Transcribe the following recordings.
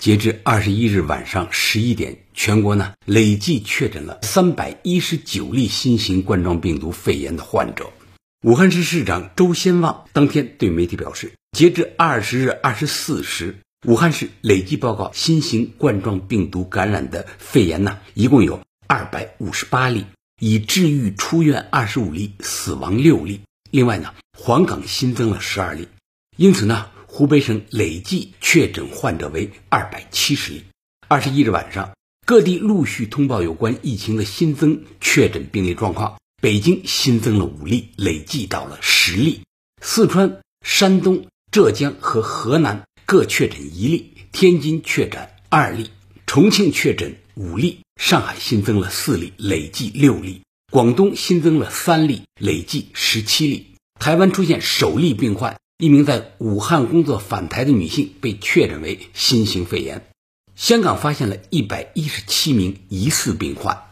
截至二十一日晚上十一点，全国呢累计确诊了三百一十九例新型冠状病毒肺炎的患者。武汉市市长周先旺当天对媒体表示，截至二十日二十四时，武汉市累计报告新型冠状病毒感染的肺炎呢，一共有二百五十八例，已治愈出院二十五例，死亡六例。另外呢，黄冈新增了十二例，因此呢。湖北省累计确诊患者为二百七十例。二十一日晚上，各地陆续通报有关疫情的新增确诊病例状况。北京新增了五例，累计到了十例。四川、山东、浙江和河南各确诊一例，天津确诊二例，重庆确诊五例，上海新增了四例，累计六例。广东新增了三例，累计十七例。台湾出现首例病患。一名在武汉工作返台的女性被确诊为新型肺炎。香港发现了一百一十七名疑似病患。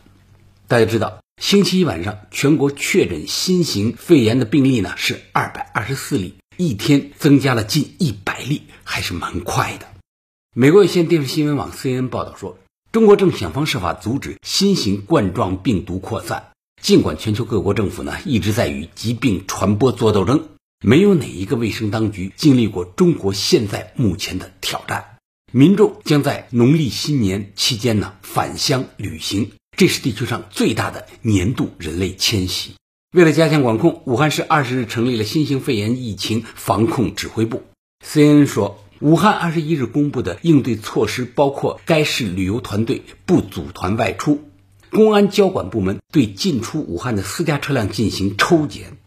大家知道，星期一晚上全国确诊新型肺炎的病例呢是二百二十四例，一天增加了近一百例，还是蛮快的。美国有线电视新闻网 CNN 报道说，中国正想方设法阻止新型冠状病毒扩散。尽管全球各国政府呢一直在与疾病传播做斗争。没有哪一个卫生当局经历过中国现在目前的挑战。民众将在农历新年期间呢返乡旅行，这是地球上最大的年度人类迁徙。为了加强管控，武汉市二十日成立了新型肺炎疫情防控指挥部。CNN 说，武汉二十一日公布的应对措施包括：该市旅游团队不组团外出，公安交管部门对进出武汉的私家车辆进行抽检。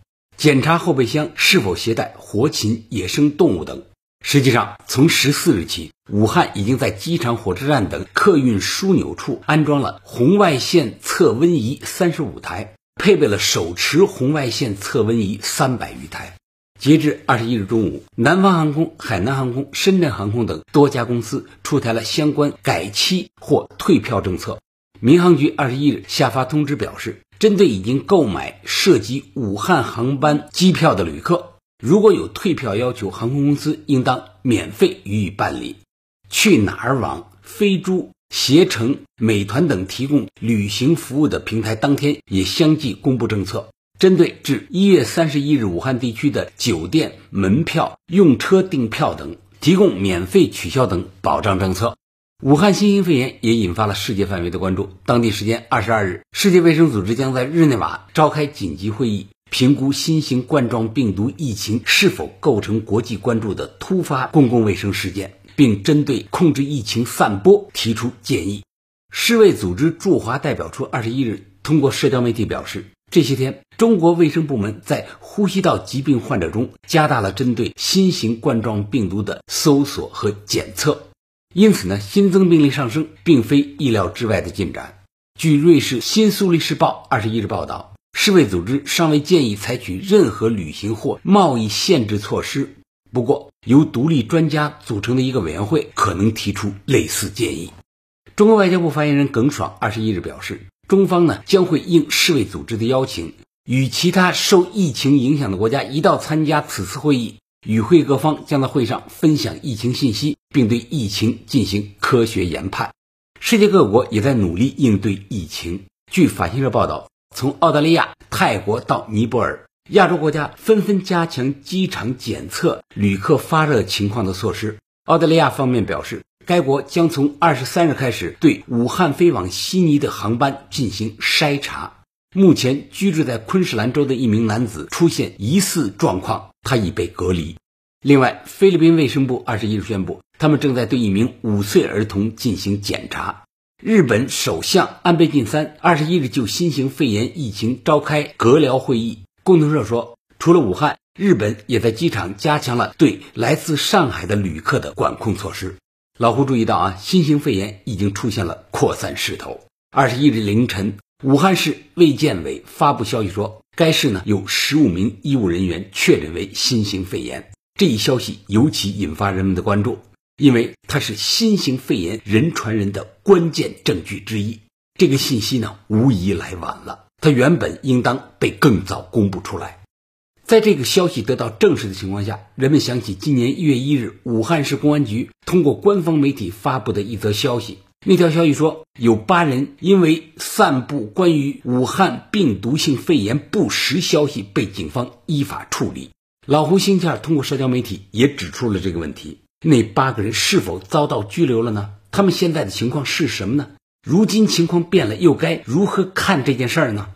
检查后备箱是否携带活禽、野生动物等。实际上，从十四日起，武汉已经在机场、火车站等客运枢纽处安装了红外线测温仪三十五台，配备了手持红外线测温仪三百余台。截至二十一日中午，南方航空、海南航空、深圳航空等多家公司出台了相关改期或退票政策。民航局二十一日下发通知表示。针对已经购买涉及武汉航班机票的旅客，如果有退票要求，航空公司应当免费予以办理。去哪儿网、飞猪、携程、美团等提供旅行服务的平台，当天也相继公布政策，针对至一月三十一日武汉地区的酒店、门票、用车订票等，提供免费取消等保障政策。武汉新型肺炎也引发了世界范围的关注。当地时间二十二日，世界卫生组织将在日内瓦召开紧急会议，评估新型冠状病毒疫情是否构成国际关注的突发公共卫生事件，并针对控制疫情散播提出建议。世卫组织驻华代表处二十一日通过社交媒体表示，这些天，中国卫生部门在呼吸道疾病患者中加大了针对新型冠状病毒的搜索和检测。因此呢，新增病例上升并非意料之外的进展。据瑞士新苏黎世报二十一日报道，世卫组织尚未建议采取任何旅行或贸易限制措施。不过，由独立专家组成的一个委员会可能提出类似建议。中国外交部发言人耿爽二十一日表示，中方呢将会应世卫组织的邀请，与其他受疫情影响的国家一道参加此次会议。与会各方将在会上分享疫情信息，并对疫情进行科学研判。世界各国也在努力应对疫情。据法新社报道，从澳大利亚、泰国到尼泊尔，亚洲国家纷纷加强机场检测旅客发热情况的措施。澳大利亚方面表示，该国将从二十三日开始对武汉飞往悉尼的航班进行筛查。目前居住在昆士兰州的一名男子出现疑似状况。他已被隔离。另外，菲律宾卫生部二十一日宣布，他们正在对一名五岁儿童进行检查。日本首相安倍晋三二十一日就新型肺炎疫情召开阁僚会议。共同社说，除了武汉，日本也在机场加强了对来自上海的旅客的管控措施。老胡注意到啊，新型肺炎已经出现了扩散势头。二十一日凌晨。武汉市卫健委发布消息说，该市呢有十五名医务人员确诊为新型肺炎。这一消息尤其引发人们的关注，因为它是新型肺炎人传人的关键证据之一。这个信息呢，无疑来晚了，它原本应当被更早公布出来。在这个消息得到证实的情况下，人们想起今年一月一日，武汉市公安局通过官方媒体发布的一则消息。那条消息说，有八人因为散布关于武汉病毒性肺炎不实消息，被警方依法处理。老胡星期二通过社交媒体也指出了这个问题：那八个人是否遭到拘留了呢？他们现在的情况是什么呢？如今情况变了，又该如何看这件事儿呢？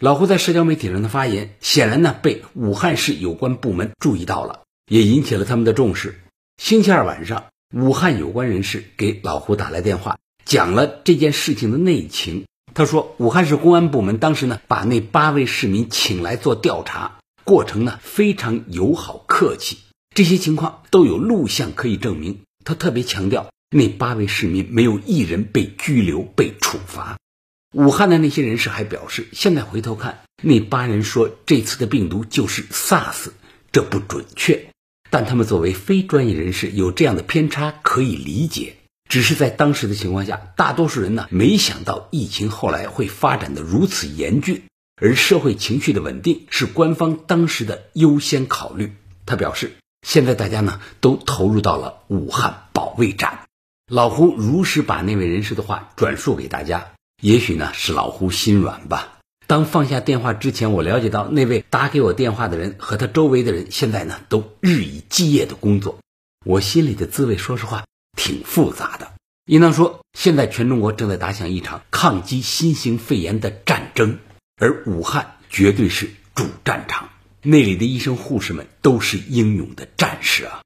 老胡在社交媒体上的发言，显然呢被武汉市有关部门注意到了，也引起了他们的重视。星期二晚上，武汉有关人士给老胡打来电话。讲了这件事情的内情。他说，武汉市公安部门当时呢，把那八位市民请来做调查，过程呢非常友好客气，这些情况都有录像可以证明。他特别强调，那八位市民没有一人被拘留、被处罚。武汉的那些人士还表示，现在回头看，那八人说这次的病毒就是 SARS，这不准确，但他们作为非专业人士，有这样的偏差可以理解。只是在当时的情况下，大多数人呢没想到疫情后来会发展的如此严峻，而社会情绪的稳定是官方当时的优先考虑。他表示，现在大家呢都投入到了武汉保卫战。老胡如实把那位人士的话转述给大家，也许呢是老胡心软吧。当放下电话之前，我了解到那位打给我电话的人和他周围的人现在呢都日以继夜的工作，我心里的滋味，说实话。挺复杂的，应当说，现在全中国正在打响一场抗击新型肺炎的战争，而武汉绝对是主战场，那里的医生护士们都是英勇的战士啊！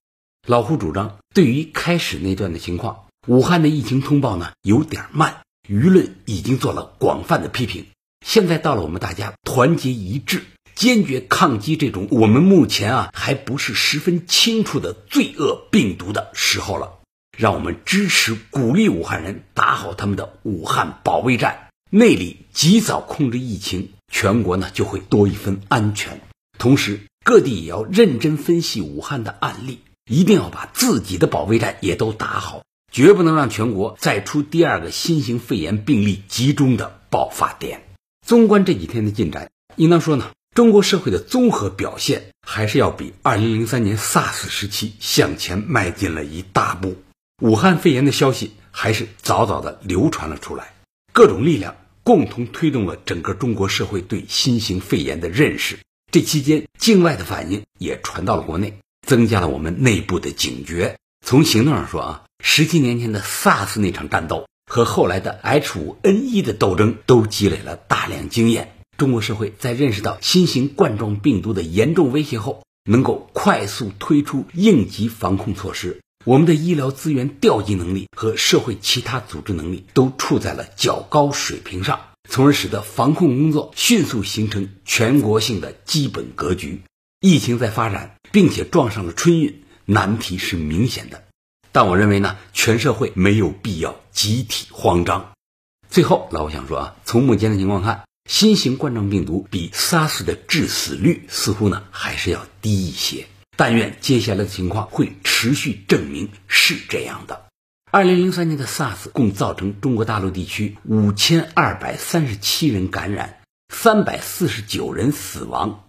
老胡主张，对于开始那段的情况，武汉的疫情通报呢有点慢，舆论已经做了广泛的批评。现在到了我们大家团结一致，坚决抗击这种我们目前啊还不是十分清楚的罪恶病毒的时候了。让我们支持鼓励武汉人打好他们的武汉保卫战，内里及早控制疫情，全国呢就会多一分安全。同时，各地也要认真分析武汉的案例，一定要把自己的保卫战也都打好，绝不能让全国再出第二个新型肺炎病例集中的爆发点。纵观这几天的进展，应当说呢，中国社会的综合表现还是要比2003年 SARS 时期向前迈进了一大步。武汉肺炎的消息还是早早的流传了出来，各种力量共同推动了整个中国社会对新型肺炎的认识。这期间，境外的反应也传到了国内，增加了我们内部的警觉。从行动上说啊，十七年前的 SARS 那场战斗和后来的 H5N1 的斗争都积累了大量经验。中国社会在认识到新型冠状病毒的严重威胁后，能够快速推出应急防控措施。我们的医疗资源调集能力和社会其他组织能力都处在了较高水平上，从而使得防控工作迅速形成全国性的基本格局。疫情在发展，并且撞上了春运，难题是明显的。但我认为呢，全社会没有必要集体慌张。最后，老胡想说啊，从目前的情况看，新型冠状病毒比 SARS 的致死率似乎呢还是要低一些。但愿接下来的情况会持续证明是这样的。二零零三年的 SARS 共造成中国大陆地区五千二百三十七人感染，三百四十九人死亡。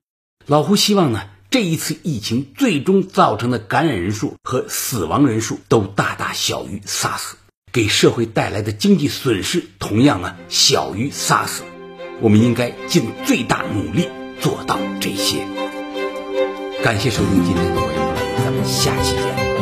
老胡希望呢，这一次疫情最终造成的感染人数和死亡人数都大大小于 SARS，给社会带来的经济损失同样呢小于 SARS。我们应该尽最大努力做到这些。感谢收听今天的《我言不咱们下期见。